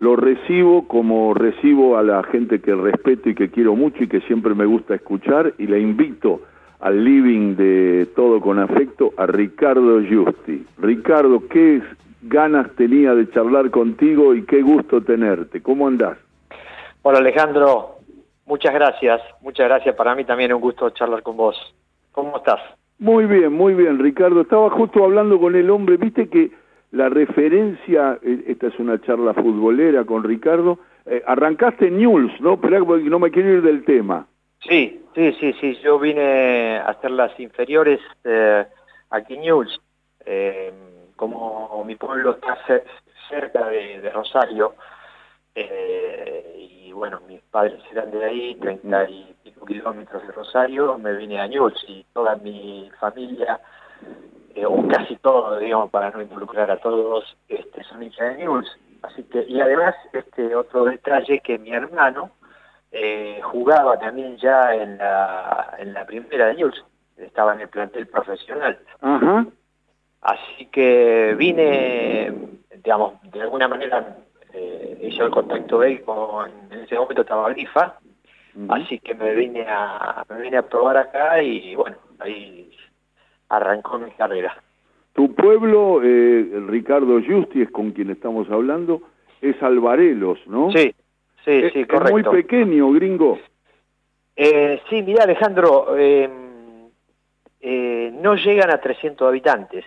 lo recibo como recibo a la gente que respeto y que quiero mucho y que siempre me gusta escuchar y le invito al living de Todo con Afecto a Ricardo Justi. Ricardo, qué ganas tenía de charlar contigo y qué gusto tenerte. ¿Cómo andás? Hola Alejandro, muchas gracias, muchas gracias. Para mí también es un gusto charlar con vos. ¿Cómo estás? Muy bien, muy bien, Ricardo. Estaba justo hablando con el hombre, viste que la referencia, eh, esta es una charla futbolera con Ricardo, eh, arrancaste en News, ¿no? Pero no me quiero ir del tema. Sí, sí, sí, sí, yo vine a hacer las inferiores eh, aquí en News. como mi pueblo está cerca de, Rosario, y bueno, mis padres eran de ahí, 30 y pico kilómetros de Rosario, me vine a News y toda mi familia eh, o casi todo, digamos, para no involucrar a todos, este, son hinchas de News. Así que, y además, este otro detalle que mi hermano eh, jugaba también ya en la, en la primera de News, estaba en el plantel profesional. Así que vine, digamos, de alguna manera eh, hizo el contacto él con, en ese momento estaba Grifa, así que me vine a, me vine a probar acá y bueno, ahí arrancó mi carrera. Tu pueblo, eh, Ricardo Justi, es con quien estamos hablando, es Alvarelos, ¿no? Sí, sí, sí, correcto. Es muy pequeño, gringo. Eh, sí, mira Alejandro, em, eh, no llegan a 300 habitantes,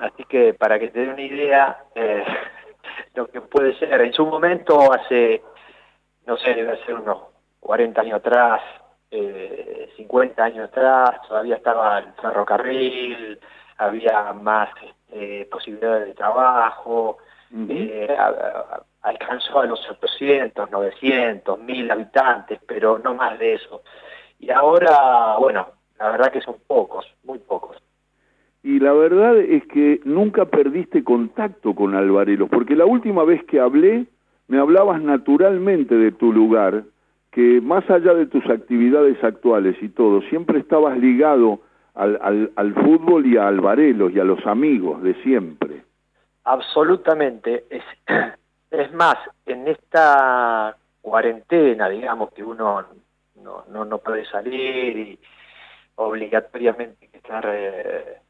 así que para que te dé una idea, eh, lo que puede ser, en su momento hace, no sé, debe ser unos 40 años atrás, eh, 50 años atrás, todavía estaba el ferrocarril, había más eh, posibilidades de trabajo, eh, alcanzó a los 800, 900, 1000 habitantes, pero no más de eso. Y ahora, bueno, la verdad que son pocos, muy pocos. Y la verdad es que nunca perdiste contacto con Alvarelos, porque la última vez que hablé, me hablabas naturalmente de tu lugar, que más allá de tus actividades actuales y todo, siempre estabas ligado al, al, fútbol y a Alvarelos y a los amigos de siempre. Absolutamente. Es, es más, en esta cuarentena, digamos, que uno no, no, no puede salir y obligatoriamente estar eh,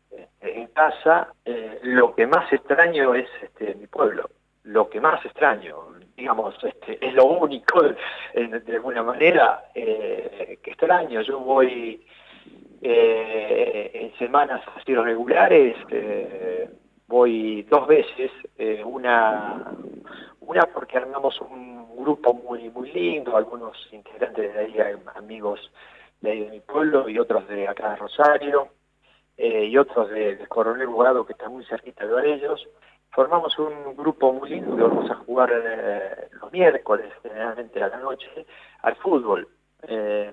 en casa, eh, lo que más extraño es este, mi pueblo, lo que más extraño digamos, este, es lo único, de, alguna manera, eh, que extraño. Yo voy eh, en semanas así regulares, eh, voy dos veces, una, una porque armamos un grupo muy muy lindo, algunos integrantes de ahí, amigos de, ahí de mi pueblo y otros de acá de Rosario, y otros de, Coronel Bogado que está muy cerquita de ellos formamos un grupo muy lindo que vamos a jugar eh, los miércoles, generalmente a la noche, al fútbol. Eh,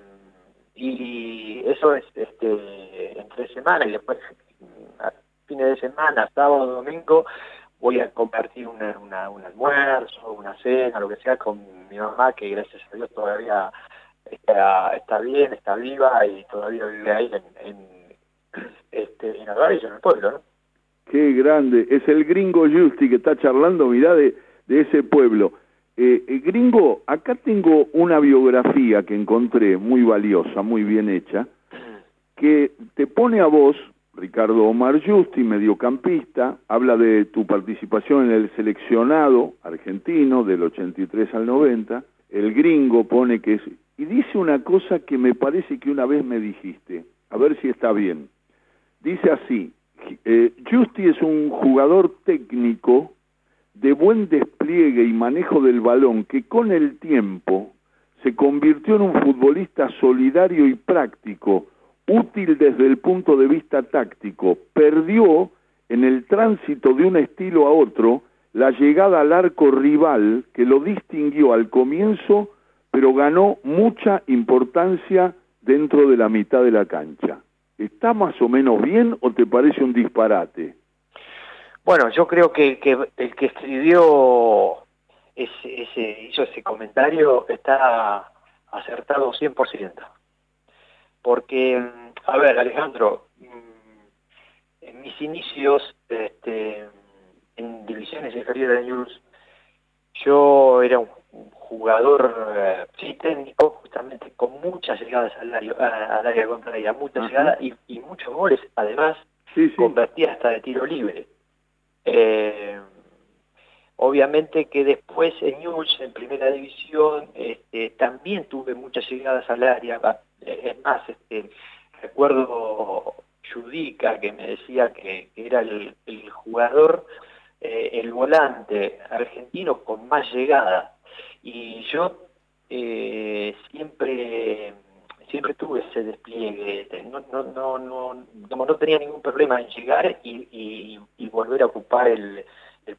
y eso es este, entre semana y después a fines de semana, sábado, domingo, voy a compartir una, un almuerzo, una cena, lo que sea, con mi mamá, que gracias a Dios todavía está, bien, está viva y todavía vive ahí en, en, este, en en el pueblo, ¿no? Qué grande. Es el gringo Justi que está charlando, mirá, de, ese pueblo. Eh, eh, gringo, acá tengo una biografía que encontré muy valiosa, muy bien hecha, que te pone a vos, Ricardo Omar Justi, mediocampista, habla de tu participación en el seleccionado argentino del 83 al 90, el gringo pone que es... Y dice una cosa que me parece que una vez me dijiste, a ver si está bien. Dice así, eh, Justi es un jugador técnico de buen despliegue y manejo del balón que con el tiempo se convirtió en un futbolista solidario y práctico, útil desde el punto de vista táctico. Perdió en el tránsito de un estilo a otro la llegada al arco rival que lo distinguió al comienzo, pero ganó mucha importancia dentro de la mitad de la cancha. ¿Está más o menos bien o te parece un disparate? Bueno, yo creo que, el que escribió ese, ese, hizo ese comentario está acertado 100%. Porque, a ver, Alejandro, mm, en mis inicios este, en divisiones inferiores de News, yo era un, jugador eh, sí técnico, justamente con muchas llegadas al área, al área contraria, muchas llegadas y, y, muchos goles, además sí, convertía hasta de tiro libre. Eh, obviamente que después en News, en primera división, este, también tuve muchas llegadas al área, es más, este, recuerdo Judica que me decía que, era el, jugador, eh, el volante argentino con más llegada. Y yo eh, siempre siempre tuve ese despliegue, no, no, no, no, no, tenía ningún problema en llegar y, volver a ocupar el,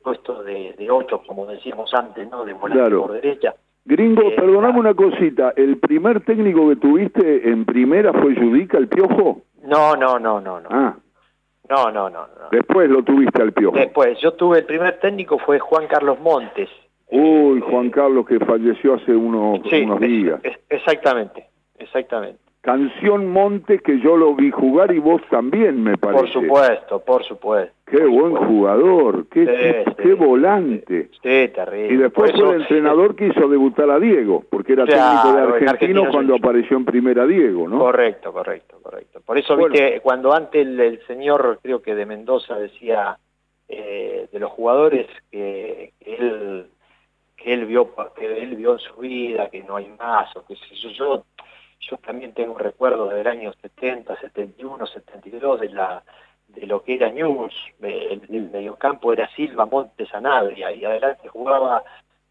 puesto de, de 8, como decíamos antes, ¿no? de volante por derecha. Gringo, eh, perdoname ah. una cosita, ¿el primer técnico que tuviste en primera fue Judica, el Piojo? No, no, no, no, no. Ah. No, no, no, Después lo tuviste al Piojo. Después, yo tuve el primer técnico fue Juan Carlos Montes. Uy, Juan Carlos que falleció hace unos, unos días. exactamente, exactamente. Canción Montes que yo lo vi jugar y vos también, me parece. Por supuesto, por supuesto. Qué buen jugador, qué, qué volante. Sí, terrible. Y después fue el entrenador que hizo debutar a Diego, porque era técnico de Argentino cuando apareció en primera Diego, ¿no? Correcto, correcto, correcto. Por eso, viste, cuando antes el, señor, creo que de Mendoza, decía eh, de los jugadores que, él que él vio que él vio en su vida que no hay más o que yo, yo yo también tengo recuerdos del año 70, 71, 72 de la de lo que era News, el, mediocampo era Silva, Montes, Anabria, y adelante jugaba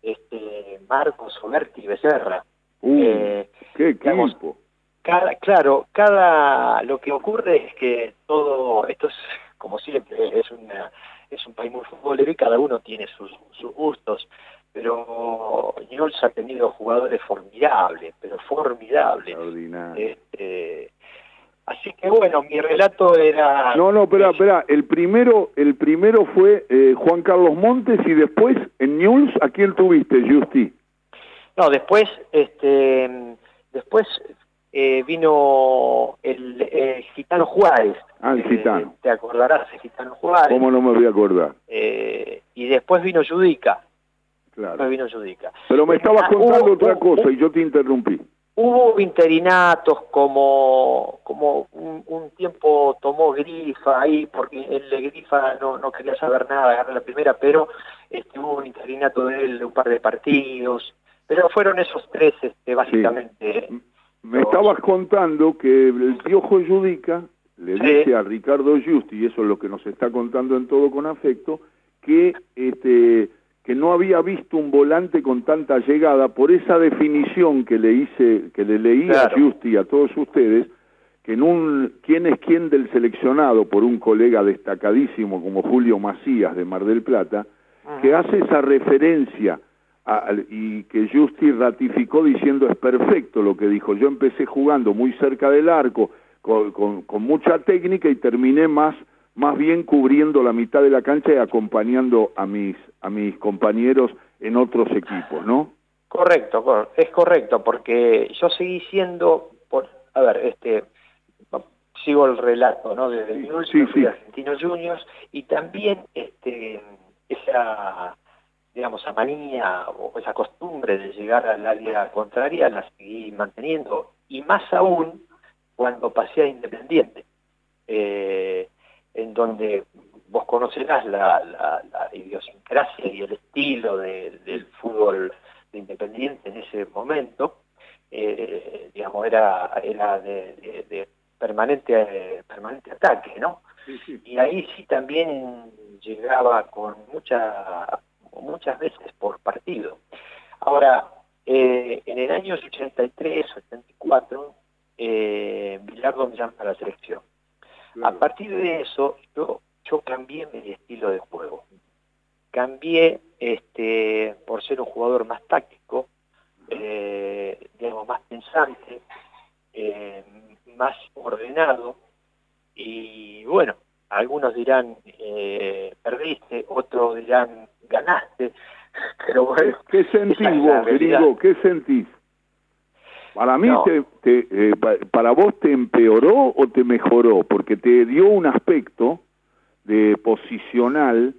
este Marcos, Oberti Becerra. Uh, eh, ¡Qué equipo! Cada, claro, cada lo que ocurre es que todo esto es como siempre es una es un país muy futbolero y cada uno tiene sus, sus gustos pero Newell's ha tenido jugadores formidables, pero formidables. Este, así que bueno, mi relato era... No, no, espera, espera, el primero, el primero fue eh, Juan Carlos Montes y después en Newell's, ¿a quién tuviste, Justi? No, después, este, después eh, vino el, Gitano Juárez. Ah, el Gitano. te acordarás, el Gitano Juárez. ¿Cómo no me voy a acordar? Eh, y después vino Judica. Claro. vino Pero me estabas ah, contando otra cosa y yo te interrumpí. Hubo interinatos como, como un, tiempo tomó Grifa ahí, porque el de Grifa no, no quería saber nada, agarrar la primera, pero este, hubo un interinato de él un par de partidos, pero fueron esos tres este, básicamente. Me estabas contando que el Piojo Judica le dice a Ricardo Justi, y eso es lo que nos está contando en todo con afecto, que este que no había visto un volante con tanta llegada por esa definición que le hice, que le leí a Justi y a todos ustedes, que en un quién es quién del seleccionado por un colega destacadísimo como Julio Macías de Mar del Plata, que hace esa referencia y que Justi ratificó diciendo es perfecto lo que dijo. Yo empecé jugando muy cerca del arco, con, con mucha técnica y terminé más más bien cubriendo la mitad de la cancha y acompañando a mis a mis compañeros en otros equipos, ¿no? Correcto, es correcto, porque yo seguí siendo, por, a ver, este, sigo el relato, ¿no? Desde el sí, sí. Argentinos Juniors y también este, esa, digamos, esa manía o esa costumbre de llegar al área contraria la seguí manteniendo y más aún cuando pasé a Independiente. Eh, en donde vos conocerás la, la, idiosincrasia y el estilo del fútbol de Independiente en ese momento, eh, digamos, era, era de, permanente, permanente ataque, ¿no? Y ahí sí también llegaba con mucha, muchas veces por partido. Ahora, eh, en el año 83, 84, eh, Bilardo me llama a la selección. A partir de eso, yo, yo cambié mi estilo de juego. Cambié este, por ser un jugador más táctico, eh, digamos, más pensante, eh, más ordenado, y bueno, algunos dirán eh, perdiste, otros dirán ganaste, pero bueno. ¿Qué sentís vos, querido? ¿Qué sentís? Para mí, te, eh, para vos te empeoró o te mejoró, porque te dio un aspecto de posicional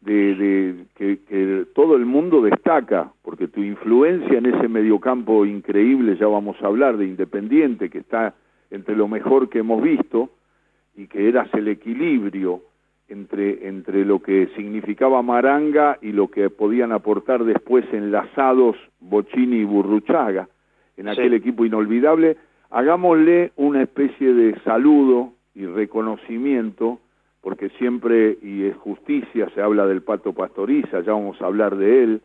de, que, todo el mundo destaca, porque tu influencia en ese mediocampo increíble, ya vamos a hablar de Independiente, que está entre lo mejor que hemos visto, y que eras el equilibrio entre, entre lo que significaba Maranga y lo que podían aportar después enlazados Bocini y Burruchaga en aquel equipo inolvidable, hagámosle una especie de saludo y reconocimiento porque siempre, y es justicia, se habla del Pato Pastoriza, ya vamos a hablar de él,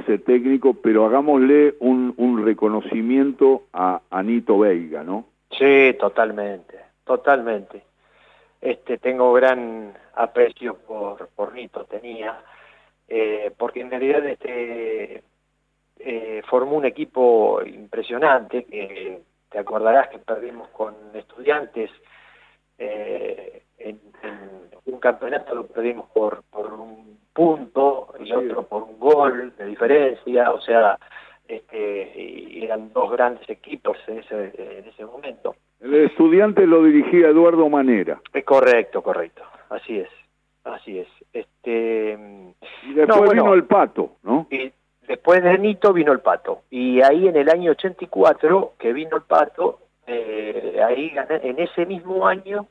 ese técnico, pero hagámosle un, un reconocimiento a Anito Veiga, ¿no? Sí, totalmente, totalmente. Este, tengo gran aprecio por, por Nito, tenía, eh, porque en realidad este, eh, formó un equipo impresionante, que te acordarás que perdimos con estudiantes, eh, en, un campeonato lo perdimos por, por un punto y otro por un gol de diferencia, o sea, este, eran dos grandes equipos en ese, en ese momento. El estudiante lo dirigía Eduardo Manera. Es correcto, correcto, así es, así es. Este, y después vino el Pato, ¿no? Y después de Nito vino el Pato, y ahí en el año 84 que vino el Pato, eh, ahí en ese mismo año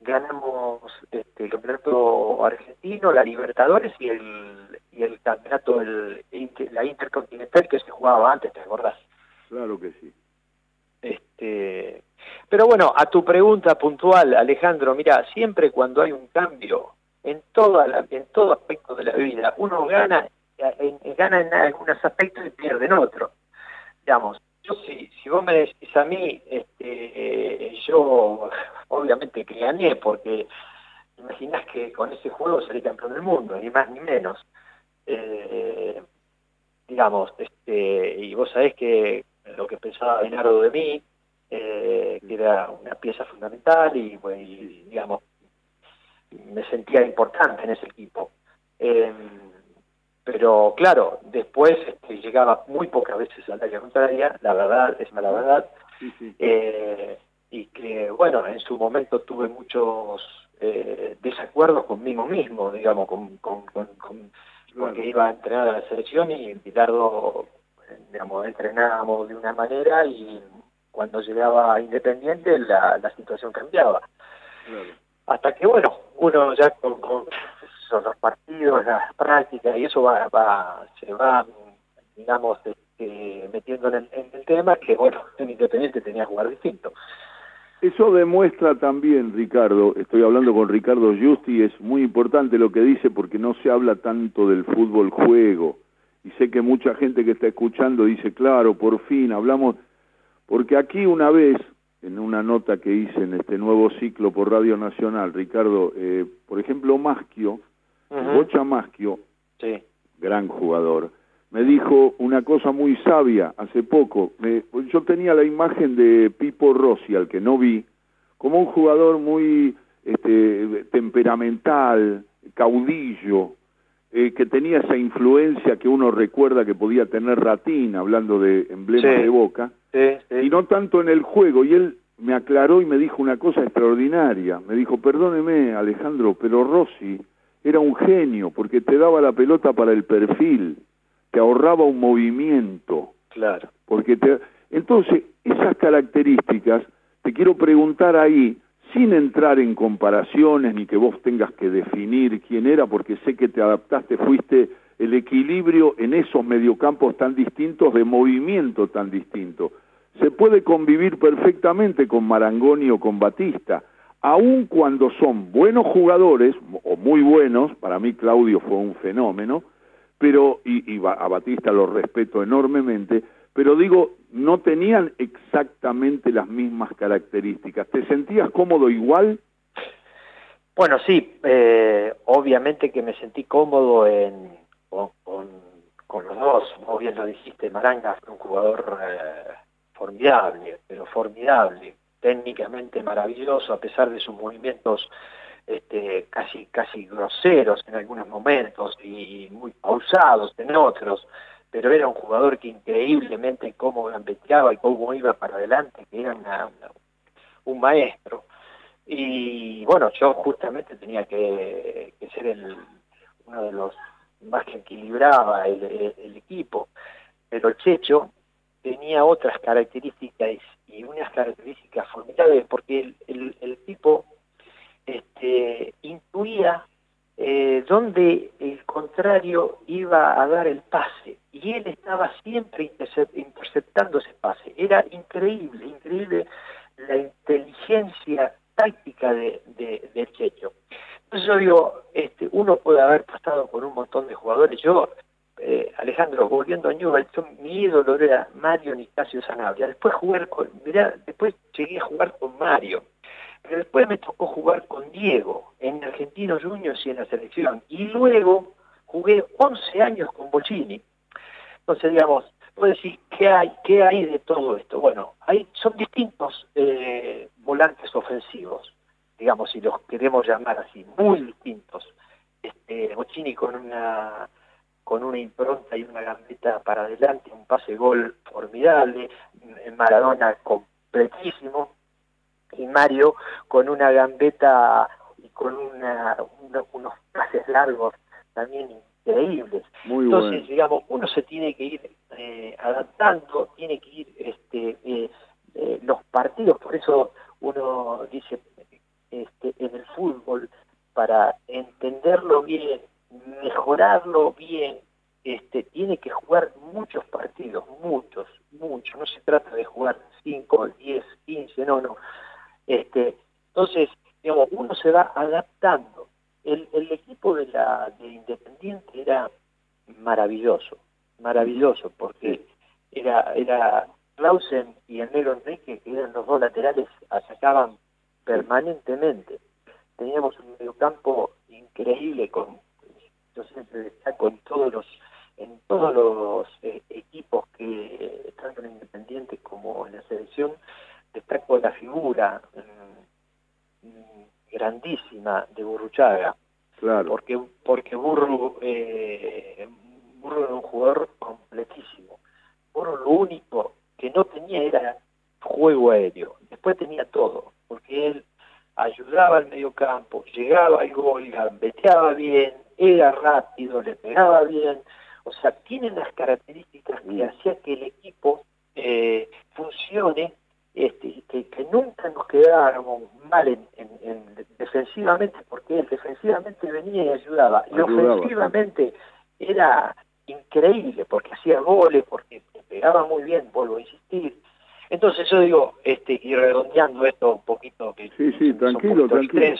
ganamos este, el campeonato argentino, la Libertadores y el, y el campeonato, la Intercontinental que se jugaba antes, ¿te acordás? Claro que sí. Este, pero bueno, a tu pregunta puntual, Alejandro, mira, siempre cuando hay un cambio en, toda en todo aspecto de la vida, uno gana en, en algunos aspectos y pierde en otros. Digamos, yo si, vos me decís a mí, este, yo obviamente que gané, porque imaginás que con ese juego salí campeón del mundo, ni más ni menos. Eh, digamos, este, y vos sabés que lo que pensaba Benardo de mí, eh, que era una pieza fundamental y, digamos, me sentía importante en ese equipo. Pero claro, después este, llegaba muy pocas veces al área contraria, la verdad, es mala verdad, eh, y que, bueno, en su momento tuve muchos eh, desacuerdos conmigo mismo, digamos, con, con, porque iba a entrenar a la selección y Pilardo, digamos, entrenábamos de una manera y cuando llegaba Independiente la, la situación cambiaba. Hasta que, bueno, uno ya con, con los partidos, las prácticas, y eso va, va se va, digamos, este, metiendo en el, tema, que bueno, en Independiente tenía que jugar distinto. Eso demuestra también, Ricardo, estoy hablando con Ricardo Justi, es muy importante lo que dice porque no se habla tanto del fútbol juego. Y sé que mucha gente que está escuchando dice, claro, por fin hablamos, porque aquí una vez, en una nota que hice en este nuevo ciclo por Radio Nacional, Ricardo, eh, por ejemplo, Maschio, Bocha Maschio, gran jugador, me dijo una cosa muy sabia hace poco. yo tenía la imagen de Pipo Rossi, al que no vi, como un jugador muy este, temperamental, caudillo, eh, que tenía esa influencia que uno recuerda que podía tener Ratín, hablando de emblemas de Boca, y no tanto en el juego. Y él me aclaró y me dijo una cosa extraordinaria. Me dijo, perdóneme Alejandro, pero Rossi era un genio porque te daba la pelota para el perfil, te ahorraba un movimiento. Claro. Porque te... Entonces, esas características, te quiero preguntar ahí, sin entrar en comparaciones ni que vos tengas que definir quién era, porque sé que te adaptaste, fuiste el equilibrio en esos mediocampos tan distintos, de movimiento tan distinto. Se puede convivir perfectamente con Marangoni o con Batista, aun cuando son buenos jugadores, o muy buenos, para mí Claudio fue un fenómeno, pero, y, a Batista lo respeto enormemente, pero digo, no tenían exactamente las mismas características. ¿Te sentías cómodo igual? Bueno, sí, eh, obviamente que me sentí cómodo en, con, los dos, vos bien lo dijiste, Maranga fue un jugador eh, formidable, pero formidable, técnicamente maravilloso, a pesar de sus movimientos este, casi, casi groseros en algunos momentos y muy pausados en otros, pero era un jugador que increíblemente cómo gambeteaba y cómo iba para adelante, que era un maestro. Y bueno, yo justamente tenía que, ser el, uno de los más que equilibraba el, equipo, pero Checho tenía otras características y unas características formidables porque el, tipo este, intuía eh, donde el contrario iba a dar el pase y él estaba siempre interceptando ese pase. Era increíble, increíble la inteligencia táctica de, de, Checho. Entonces yo digo, este, uno puede haber pasado con un montón de jugadores. Yo, eh, Alejandro, volviendo a Newell, mi ídolo era Mario Nicasio Sanabria. Después jugar con, mirá, después llegué a jugar con Mario. Pero después me tocó jugar con Diego en Argentinos Juniors y en la selección. Y luego jugué 11 años con Bocini. Entonces, digamos, puedo decir, ¿qué hay, qué hay de todo esto? Bueno, hay, son distintos eh, volantes ofensivos, digamos, si los queremos llamar así, muy distintos. Este, Bocini con una con una impronta y una gambeta para adelante, un pase gol formidable, Maradona completísimo, y Mario con una gambeta y con una, unos pases largos también increíbles. Entonces, digamos, uno se tiene que ir eh, adaptando, tiene que ir este, eh, eh, los partidos, por eso uno dice este, en el fútbol, para entenderlo bien, mejorarlo bien, este, tiene que jugar muchos partidos, muchos, muchos. No se trata de jugar 5, 10, 15, no, no. Este, entonces, digamos, uno se va adaptando. El, el equipo de la de Independiente era maravilloso, maravilloso, porque era, era Clausen y el negro Enrique, que eran los dos laterales, atacaban permanentemente. Teníamos un mediocampo increíble con, yo siempre destaco en todos los, en todos los eh, equipos que tanto en Independiente como en la selección, destaco la figura mm, grandísima de Burruchaga. Claro. Porque, porque Burro, eh, Burro era un jugador completísimo. Burro lo único que no tenía era juego aéreo. Después tenía todo, porque él ayudaba al medio campo, llegaba al gol, gambeteaba bien, era rápido, le pegaba bien. O sea, tiene las características que hacía que el equipo eh, funcione este, que, que, nunca nos quedáramos mal en, defensivamente, porque él defensivamente venía y ayudaba, y ofensivamente era increíble, porque hacía goles, porque pegaba muy bien, vuelvo a insistir. Entonces yo digo, este, y redondeando esto un poquito, que sí, sí, tranquilo, tranquilo. Eh,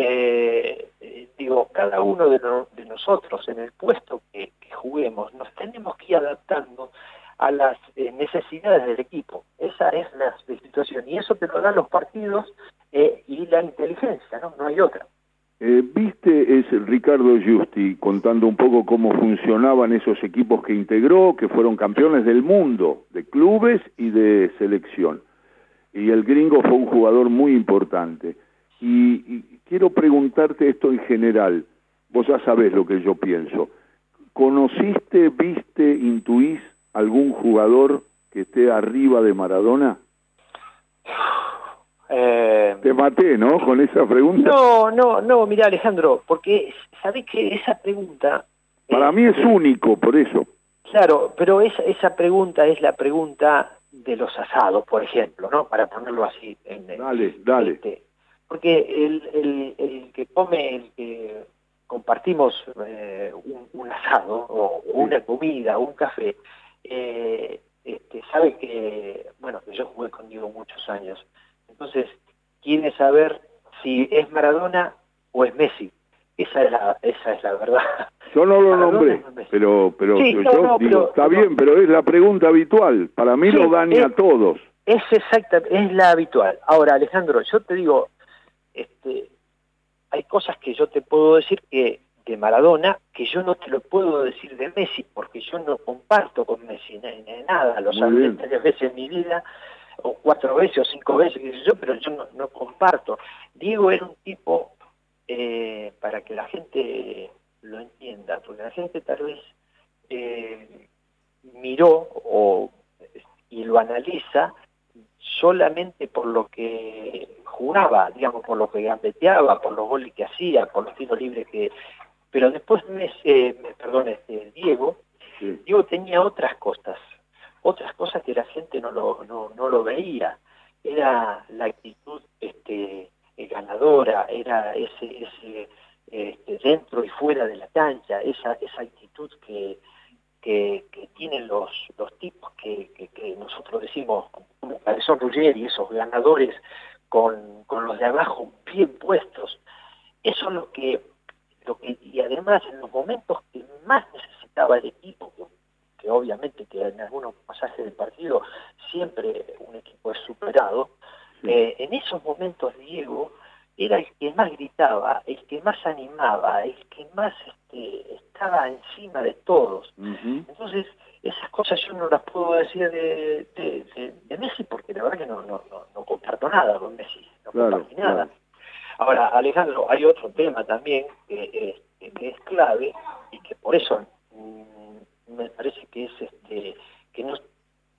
eh, digo, cada uno de, nosotros en el puesto que, juguemos, nos tenemos que ir adaptando a las eh, necesidades del equipo. Esa es la, situación. Y eso te lo dan los partidos eh, y la inteligencia, ¿no? No hay otra. Eh, Viste, es Ricardo Giusti contando un poco cómo funcionaban esos equipos que integró, que fueron campeones del mundo, de clubes y de selección. Y el gringo fue un jugador muy importante. Y, y quiero preguntarte esto en general, vos ya sabés lo que yo pienso. ¿Conociste, viste, intuís algún jugador que esté arriba de Maradona? Eh, Te maté, ¿no? Con esa pregunta. No, no, no, mira Alejandro, porque sabés que esa pregunta... Para mí es único, por eso. Claro, pero esa, esa pregunta es la pregunta de los asados, por ejemplo, ¿no? Para ponerlo así. En, dale, dale. Este, porque el, el, el, que come, el que compartimos eh, un, asado o una comida, un café, eh, este, sabe que, bueno, que yo jugué con Diego muchos años, entonces quiere saber si es Maradona o es Messi. Esa es la, esa es la verdad. Yo no lo nombré, pero, pero yo digo, está bien, pero es la pregunta habitual. Para mí lo daña a todos. Es exacta, es la habitual. Ahora, Alejandro, yo te digo, este, hay cosas que yo te puedo decir que de Maradona que yo no te lo puedo decir de Messi porque yo no comparto con Messi nada, lo sabré tres veces en mi vida o cuatro veces o cinco veces, yo, pero yo no, comparto. Diego era un tipo, eh, para que la gente lo entienda, porque la gente tal vez eh, miró o, y lo analiza solamente por lo que jugaba, digamos, por lo que gambeteaba, por los goles que hacía, por los tiros libres que, Pero después, eh, perdón, este, Diego, Diego tenía otras cosas, otras cosas que la gente no lo, no, no lo veía. Era la actitud este, ganadora, era ese, ese este, dentro y fuera de la cancha, esa, esa actitud que, que, tienen los, los tipos que, que, nosotros decimos, Cabezón Ruggeri, esos ganadores con, con los de abajo bien puestos. Eso es lo que, lo que, y además en los momentos que más necesitaba el equipo, que, obviamente que en algunos pasajes del partido siempre un equipo es superado, eh, en esos momentos Diego era el que más gritaba, el que más animaba, el que más este, estaba encima de todos. Entonces, esas cosas yo no las puedo decir de, de, Messi porque la verdad que no, no, no, comparto nada con Messi, no comparto nada. Ahora, Alejandro, hay otro tema también que, que es clave y que por eso mm, me parece que es este que no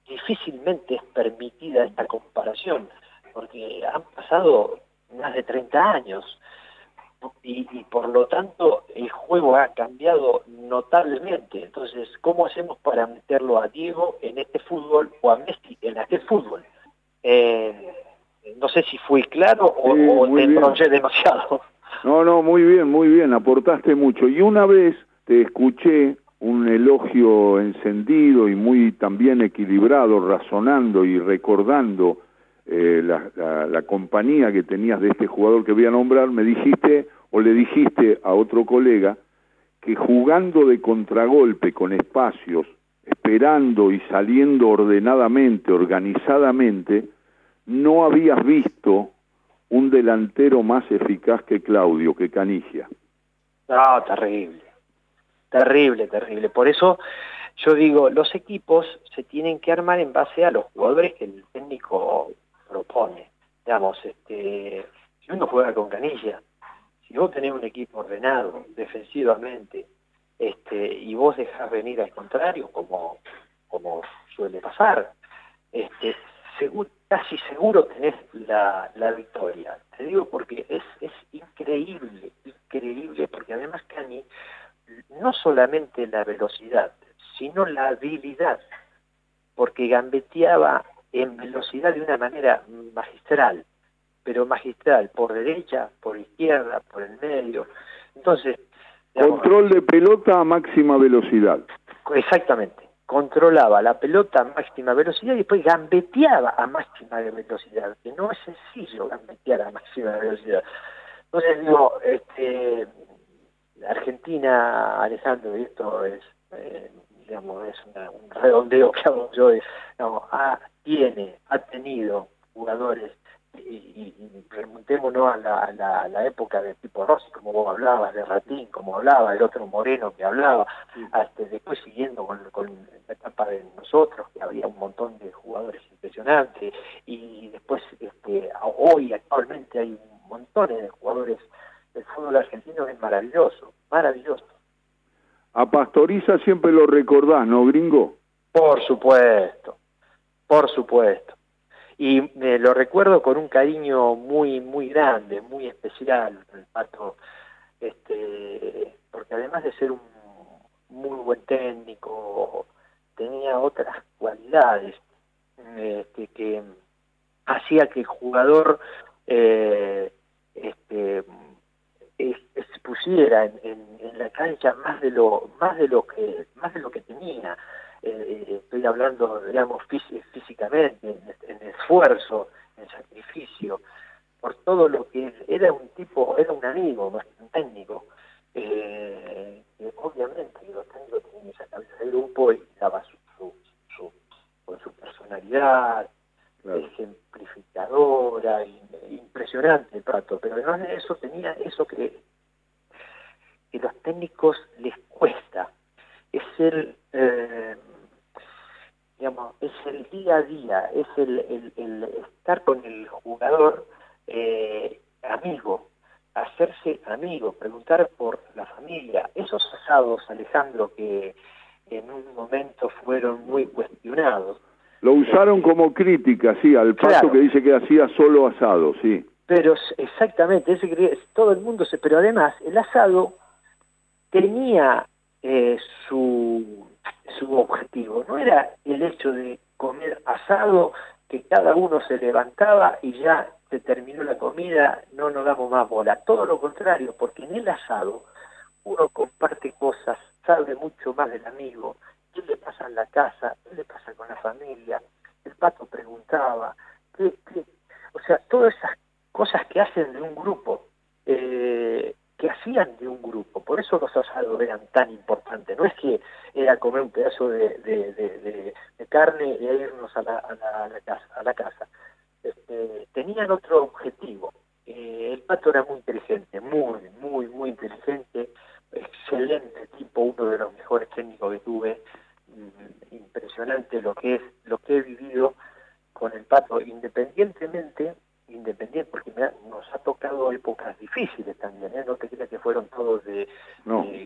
difícilmente es permitida esta comparación, porque han pasado más de 30 años y, por lo tanto el juego ha cambiado notablemente. Entonces, ¿cómo hacemos para meterlo a Diego en este fútbol o a Messi en aquel fútbol? Eh, no sé si fui claro o, te enrollé demasiado. No, no, muy bien, muy bien, aportaste mucho. Y una vez te escuché un elogio encendido y muy también equilibrado, razonando y recordando eh, la, la, compañía que tenías de este jugador que voy a nombrar, me dijiste o le dijiste a otro colega que jugando de contragolpe con espacios, esperando y saliendo ordenadamente, organizadamente, no habías visto un delantero más eficaz que Claudio, que Canigia. No, terrible, terrible, terrible. Por eso yo digo, los equipos se tienen que armar en base a los jugadores que el técnico propone. Digamos, este, si uno juega con canilla, si vos tenés un equipo ordenado defensivamente, este, y vos dejás venir al contrario, como, como suele pasar, este, casi seguro tenés la, la, victoria. Te digo porque es, es increíble, increíble, porque además Cani, no solamente la velocidad, sino la habilidad, porque gambeteaba en velocidad de una manera magistral, pero magistral, por derecha, por izquierda, por el medio. Entonces... Control de pelota a máxima velocidad. Exactamente. Controlaba la pelota a máxima velocidad y después gambeteaba a máxima velocidad, que no es sencillo gambetear a máxima velocidad. Entonces digo, este, Argentina, Alejandro, y esto es, eh, digamos, es un redondeo que hago yo, digamos, ha tiene, ha tenido jugadores, y, y, remontémonos a la, la, época de tipo Rossi, como vos hablabas, de Ratín, como hablaba, el otro Moreno que hablaba, hasta después siguiendo con, la etapa de nosotros, que había un montón de jugadores impresionantes, y después este, hoy actualmente hay montones de jugadores, el fútbol argentino es maravilloso, maravilloso. A Pastoriza siempre lo recordás, ¿no, gringo? Por supuesto, por supuesto. Y me lo recuerdo con un cariño muy, muy grande, muy especial, el Pato, este, porque además de ser un muy buen técnico, tenía otras cualidades este, que hacía que el jugador eh, este, se pusiera en, en, la cancha más de lo más de lo que más de lo que tenía eh, estoy hablando, digamos, físicamente, en, esfuerzo, en sacrificio, por todo lo que era un tipo, era un amigo, más que un técnico. Eh, obviamente los técnicos tenían esa cabeza de grupo y daba su, su, con su personalidad, ejemplificadora, impresionante el trato, pero además de eso tenía eso que, que los técnicos les cuesta, es el eh, digamos, es el día a día, es el, el, estar con el jugador eh, amigo, hacerse amigo, preguntar por la familia. Esos asados, Alejandro, que en un momento fueron muy cuestionados. Lo usaron como crítica, sí, al paso que dice que hacía solo asado, sí. Pero exactamente, ese, todo el mundo se, pero además el asado tenía eh, su, su objetivo. No era el hecho de comer asado, que cada uno se levantaba y ya se terminó la comida, no nos damos más bola. Todo lo contrario, porque en el asado uno comparte cosas, sabe mucho más del amigo, qué le pasa en la casa, qué le pasa con la familia. El pato preguntaba, ¿qué, qué? o sea, todas esas cosas que hacen de un grupo. Eh, de un grupo. Por eso los asados eran tan importantes. No es que era comer un pedazo de, de, carne e irnos a la, a la, casa. A la casa. Este, tenían otro objetivo. Eh, el pato era muy inteligente, muy, muy, muy inteligente, excelente tipo, uno de los mejores técnicos que tuve. Mm, impresionante lo que es, lo que he vivido con el pato, independientemente independiente, porque nos ha tocado épocas difíciles también, ¿eh? no te creas que fueron todos de,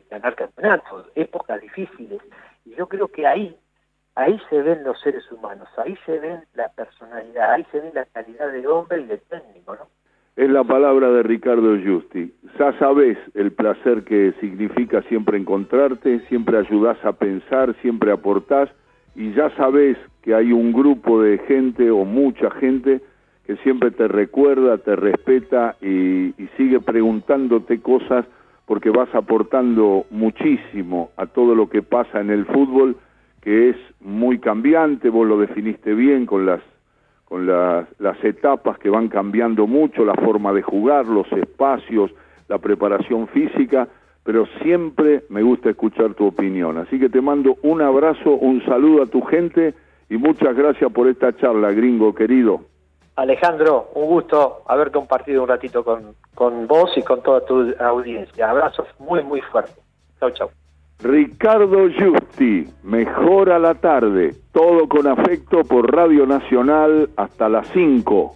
ganar campeonatos, épocas difíciles. Y yo creo que ahí, ahí se ven los seres humanos, ahí se ven la personalidad, ahí se ve la calidad de hombre y de técnico, ¿no? Es la palabra de Ricardo Justi. Ya sabes el placer que significa siempre encontrarte, siempre ayudás a pensar, siempre aportás y ya sabes que hay un grupo de gente o mucha gente que siempre te recuerda, te respeta y, sigue preguntándote cosas porque vas aportando muchísimo a todo lo que pasa en el fútbol, que es muy cambiante, vos lo definiste bien con las con las, las etapas que van cambiando mucho, la forma de jugar, los espacios, la preparación física, pero siempre me gusta escuchar tu opinión. Así que te mando un abrazo, un saludo a tu gente y muchas gracias por esta charla, gringo querido. Alejandro, un gusto haber compartido un ratito con, con vos y con toda tu audiencia. Abrazos muy, muy fuertes. Chau, chau. Ricardo Justi, mejora la tarde, todo con afecto por Radio Nacional hasta las 5.